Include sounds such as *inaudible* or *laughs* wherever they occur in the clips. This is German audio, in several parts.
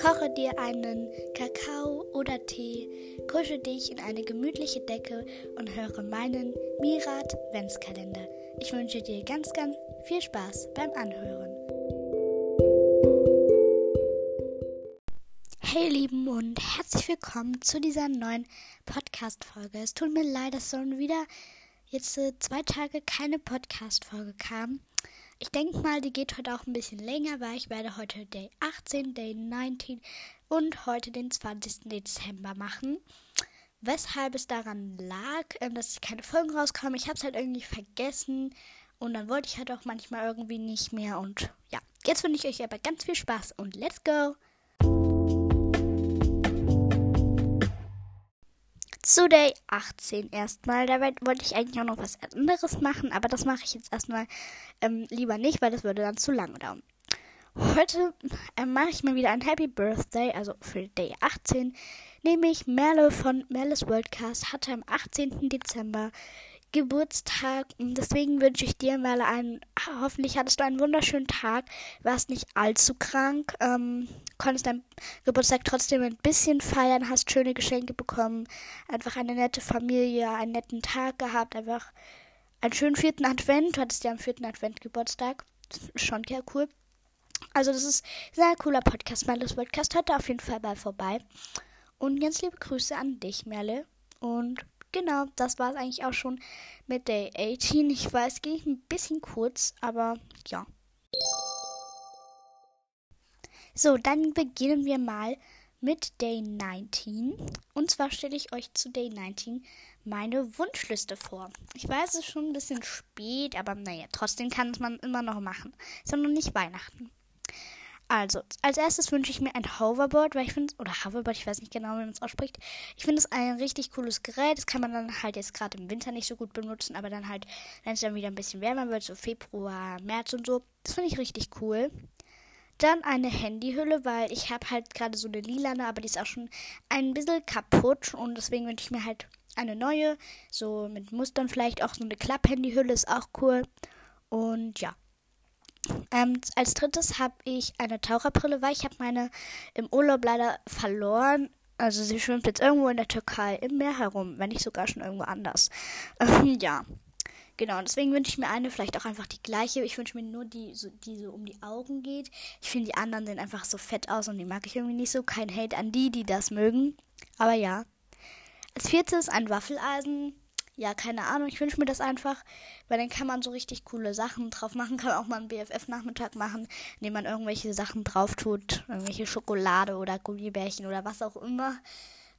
Koche dir einen Kakao oder Tee, kusche dich in eine gemütliche Decke und höre meinen Mirat Ventskalender. Ich wünsche dir ganz, ganz viel Spaß beim Anhören. Hey Lieben und herzlich willkommen zu dieser neuen Podcast-Folge. Es tut mir leid, dass schon wieder jetzt äh, zwei Tage keine Podcast-Folge kam. Ich denke mal, die geht heute auch ein bisschen länger, weil ich werde heute Day 18, Day 19 und heute den 20. Dezember machen. Weshalb es daran lag, ähm, dass keine Folgen rauskommen. Ich habe es halt irgendwie vergessen und dann wollte ich halt auch manchmal irgendwie nicht mehr. Und ja, jetzt wünsche ich euch aber ganz viel Spaß und let's go! Zu Day 18 erstmal. Dabei wollte ich eigentlich auch noch was anderes machen, aber das mache ich jetzt erstmal ähm, lieber nicht, weil das würde dann zu lange dauern. Heute äh, mache ich mal wieder ein Happy Birthday, also für Day 18, nämlich Merle von Merles Worldcast hatte am 18. Dezember Geburtstag. Deswegen wünsche ich dir mal einen, hoffentlich hattest du einen wunderschönen Tag, warst nicht allzu krank, ähm, konntest deinen Geburtstag trotzdem ein bisschen feiern, hast schöne Geschenke bekommen, einfach eine nette Familie, einen netten Tag gehabt, einfach einen schönen vierten Advent. Du hattest ja am vierten Advent Geburtstag. Schon sehr cool. Also, das ist ein sehr cooler Podcast. Merles Podcast da auf jeden Fall mal vorbei. Und ganz liebe Grüße an dich, Merle. Und genau, das war es eigentlich auch schon mit Day 18. Ich weiß, ging ein bisschen kurz, aber ja. So, dann beginnen wir mal mit Day 19. Und zwar stelle ich euch zu Day 19 meine Wunschliste vor. Ich weiß, es ist schon ein bisschen spät, aber naja, trotzdem kann es man immer noch machen. Sondern nicht Weihnachten. Also, als erstes wünsche ich mir ein Hoverboard, weil ich finde, oder Hoverboard, ich weiß nicht genau, wie man es ausspricht. Ich finde es ein richtig cooles Gerät. Das kann man dann halt jetzt gerade im Winter nicht so gut benutzen, aber dann halt, wenn es dann wieder ein bisschen wärmer wird, so Februar, März und so. Das finde ich richtig cool. Dann eine Handyhülle, weil ich habe halt gerade so eine lilane, aber die ist auch schon ein bisschen kaputt und deswegen wünsche ich mir halt eine neue, so mit Mustern vielleicht auch so eine Klapp-Handyhülle ist auch cool. Und ja. Ähm, als drittes habe ich eine Taucherbrille, weil ich habe meine im Urlaub leider verloren. Also sie schwimmt jetzt irgendwo in der Türkei im Meer herum, wenn nicht sogar schon irgendwo anders. *laughs* Ähm, ja. Genau, deswegen wünsche ich mir eine, vielleicht auch einfach die gleiche. Ich wünsche mir nur die, so, die so um die Augen geht. Ich finde die anderen sehen einfach so fett aus und die mag ich irgendwie nicht so. Kein Hate an die, die das mögen. Aber ja. Als viertes ein Waffeleisen ja, keine Ahnung, ich wünsche mir das einfach, weil dann kann man so richtig coole Sachen drauf machen. Kann auch mal einen BFF-Nachmittag machen, indem man irgendwelche Sachen drauf tut. Irgendwelche Schokolade oder Gummibärchen oder was auch immer.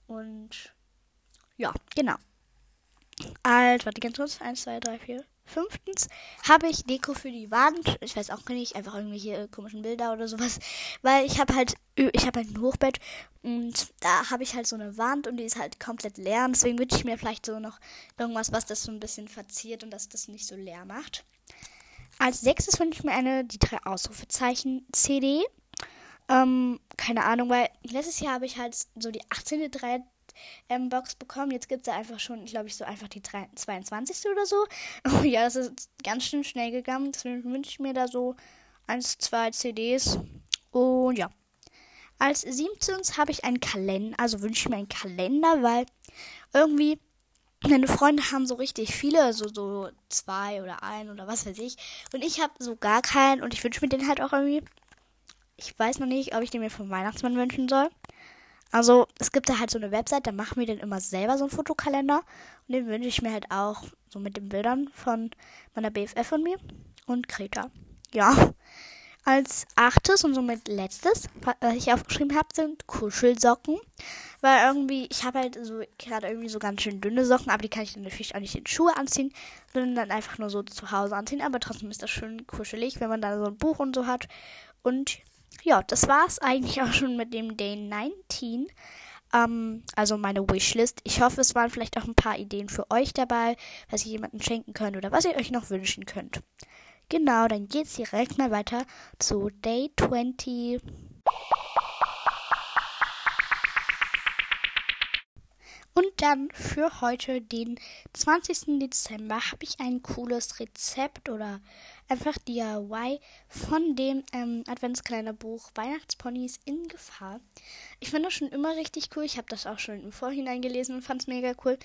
Und ja, genau. Alt, warte ganz kurz. Eins, zwei, drei, vier. Fünftens habe ich Deko für die Wand. Ich weiß auch nicht, einfach irgendwelche komischen Bilder oder sowas. Weil ich habe halt, ich habe halt ein Hochbett und da habe ich halt so eine Wand und die ist halt komplett leer. Und deswegen wünsche ich mir vielleicht so noch irgendwas, was das so ein bisschen verziert und dass das nicht so leer macht. Als sechstes wünsche ich mir eine, die drei Ausrufezeichen CD. Ähm, keine Ahnung, weil letztes Jahr habe ich halt so die 18. drei ähm, Box bekommen. Jetzt gibt es da einfach schon, glaube ich, so einfach die 22. oder so. *laughs* Oh ja, das ist ganz schön schnell gegangen. Deswegen wünsche ich mir da so 1, 2 CDs. Und ja. Als 17. habe ich einen Kalender, also wünsche ich mir einen Kalender, weil irgendwie meine Freunde haben so richtig viele, also so zwei oder ein oder was weiß ich. Und ich habe so gar keinen und ich wünsche mir den halt auch irgendwie. Ich weiß noch nicht, ob ich den mir vom Weihnachtsmann wünschen soll. Also es gibt da halt so eine Website, da machen wir dann immer selber so einen Fotokalender. Und den wünsche ich mir halt auch so mit den Bildern von meiner BFF und mir und Greta. Ja. Als achtes und somit letztes, was ich aufgeschrieben habe, sind Kuschelsocken. Weil irgendwie, ich habe halt so gerade irgendwie so ganz schön dünne Socken, aber die kann ich dann natürlich auch nicht in Schuhe anziehen, sondern dann einfach nur so zu Hause anziehen. Aber trotzdem ist das schön kuschelig, wenn man da so ein Buch und so hat. Und ja, das war es eigentlich auch schon mit dem Day 19. Ähm, also meine Wishlist. Ich hoffe, es waren vielleicht auch ein paar Ideen für euch dabei, was ihr jemandem schenken könnt oder was ihr euch noch wünschen könnt. Genau, dann geht's direkt mal weiter zu Day 20. Und dann für heute, den 20. Dezember, habe ich ein cooles Rezept oder einfach DIY von dem ähm, Adventskalenderbuch Weihnachtsponys in Gefahr. Ich finde das schon immer richtig cool. Ich habe das auch schon im Vorhinein gelesen und fand es mega cool.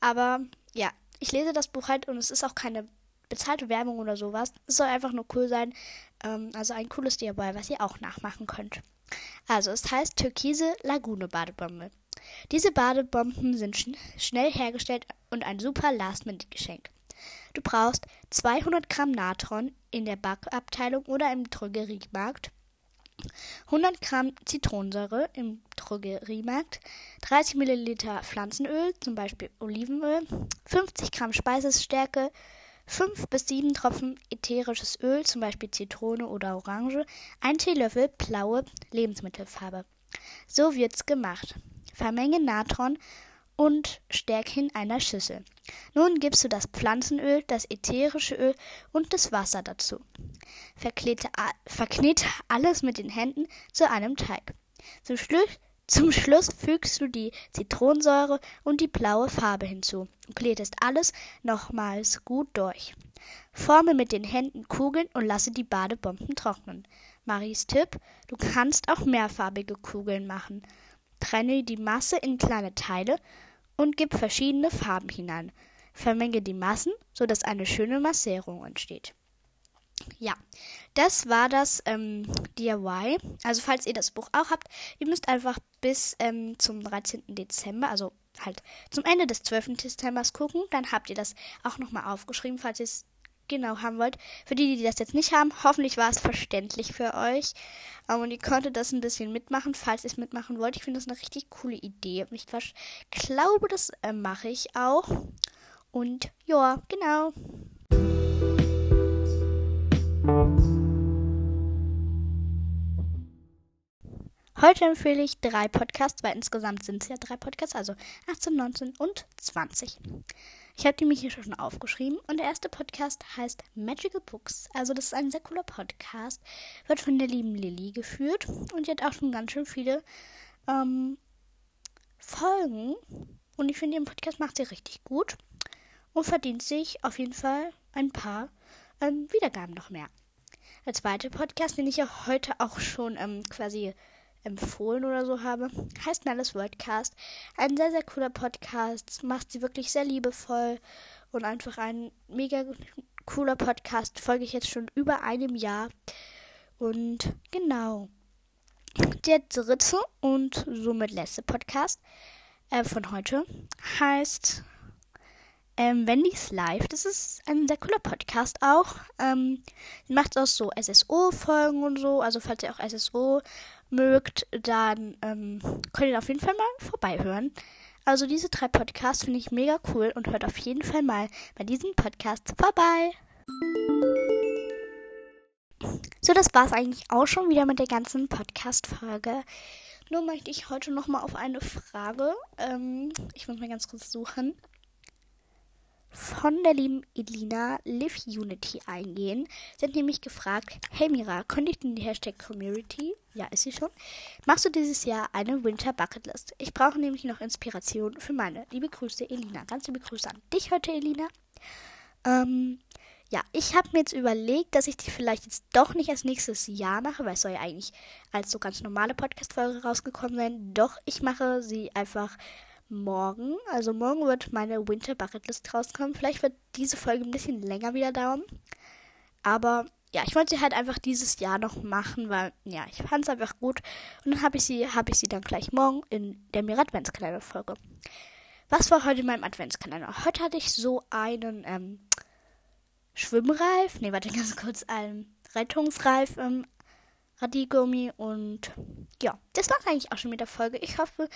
Aber ja, ich lese das Buch halt und es ist auch keine bezahlte Werbung oder sowas. Es soll einfach nur cool sein. Ähm, also ein cooles DIY, was ihr auch nachmachen könnt. Also, es heißt Türkise Lagune Badebombe. Diese Badebomben sind schn schnell hergestellt und ein super Last-Minute-Geschenk. Du brauchst 200 Gramm Natron in der Backabteilung oder im Drogeriemarkt, 100 Gramm Zitronensäure im Drogeriemarkt, 30 Milliliter Pflanzenöl, zum Beispiel Olivenöl, 50 Gramm Speisestärke, 5 bis 7 Tropfen ätherisches Öl, zum Beispiel Zitrone oder Orange, ein Teelöffel blaue Lebensmittelfarbe. So wird's gemacht. Vermenge Natron und Stärke in einer Schüssel. Nun gibst du das Pflanzenöl, das ätherische Öl und das Wasser dazu. Verklete, verknete alles mit den Händen zu einem Teig. Zum Schluss, zum Schluss fügst du die Zitronensäure und die blaue Farbe hinzu und kletest alles nochmals gut durch. Forme mit den Händen Kugeln und lasse die Badebomben trocknen. Maries Tipp: Du kannst auch mehrfarbige Kugeln machen. Trenne die Masse in kleine Teile und gib verschiedene Farben hinein. Vermenge die Massen, sodass eine schöne Massierung entsteht. Ja, das war das ähm, DIY. Also falls ihr das Buch auch habt, ihr müsst einfach bis ähm, zum 13. Dezember, also halt zum Ende des 12. Dezembers gucken. Dann habt ihr das auch nochmal aufgeschrieben, falls ihr es genau haben wollt. Für die, die das jetzt nicht haben, hoffentlich war es verständlich für euch. Ähm, und ihr konntet das ein bisschen mitmachen, falls ihr es mitmachen wollt. Ich finde das eine richtig coole Idee. Ich glaube, das äh, mache ich auch. Und ja, genau. Heute empfehle ich drei Podcasts, weil insgesamt sind es ja drei Podcasts, also 18, 19 und 20. Ich habe die mir hier schon aufgeschrieben und der erste Podcast heißt Magical Books. Also das ist ein sehr cooler Podcast, wird von der lieben Lilly geführt und die hat auch schon ganz schön viele ähm, Folgen und ich finde ihren Podcast macht sie richtig gut und verdient sich auf jeden Fall ein paar ähm, Wiedergaben noch mehr. Der zweite Podcast, den ich ja heute auch schon ähm, quasi empfohlen oder so habe, heißt Nellis Worldcast. Ein sehr, sehr cooler Podcast, macht sie wirklich sehr liebevoll und einfach ein mega cooler Podcast. Folge ich jetzt schon über einem Jahr. Und genau. Der dritte und somit letzte Podcast äh, von heute heißt ähm, Wendy's Live. Das ist ein sehr cooler Podcast auch. Ähm, macht auch so SSO-Folgen und so. Also falls ihr auch SSO mögt, dann ähm, könnt ihr auf jeden Fall mal vorbeihören. Also diese drei Podcasts finde ich mega cool und hört auf jeden Fall mal bei diesem Podcast vorbei. So, das war es eigentlich auch schon wieder mit der ganzen Podcast-Folge. Nur möchte ich heute nochmal auf eine Frage, ähm, ich muss mal ganz kurz suchen, von der lieben Elina Live Unity eingehen. Sie hat nämlich gefragt, hey Mira, könnte ich denn die Hashtag Community? Ja, ist sie schon. Machst du dieses Jahr eine Winter Bucketlist? Ich brauche nämlich noch Inspiration für meine. Liebe Grüße, Elina. Ganz liebe Grüße an dich heute, Elina. Ähm, ja, ich habe mir jetzt überlegt, dass ich die vielleicht jetzt doch nicht als nächstes Jahr mache, weil es soll ja eigentlich als so ganz normale Podcast-Folge rausgekommen sein. Doch, ich mache sie einfach morgen. Also morgen wird meine Winter Bucketlist rauskommen. Vielleicht wird diese Folge ein bisschen länger wieder dauern. Aber ja, ich wollte sie halt einfach dieses Jahr noch machen, weil ja, ich fand es einfach gut. Und dann habe ich sie, habe ich sie dann gleich morgen in der Mir Adventskalender Folge. Was war heute in meinem Adventskalender? Heute hatte ich so einen ähm, Schwimmreif, nee, warte ganz kurz, einen Rettungsreif ähm, Radiergummi und ja, das war eigentlich auch schon mit der Folge. Ich hoffe,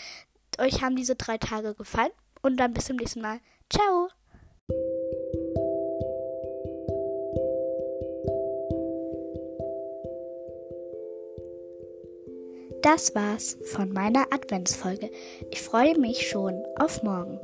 euch haben diese drei Tage gefallen und dann bis zum nächsten Mal. Ciao! Das war's von meiner Adventsfolge. Ich freue mich schon auf morgen.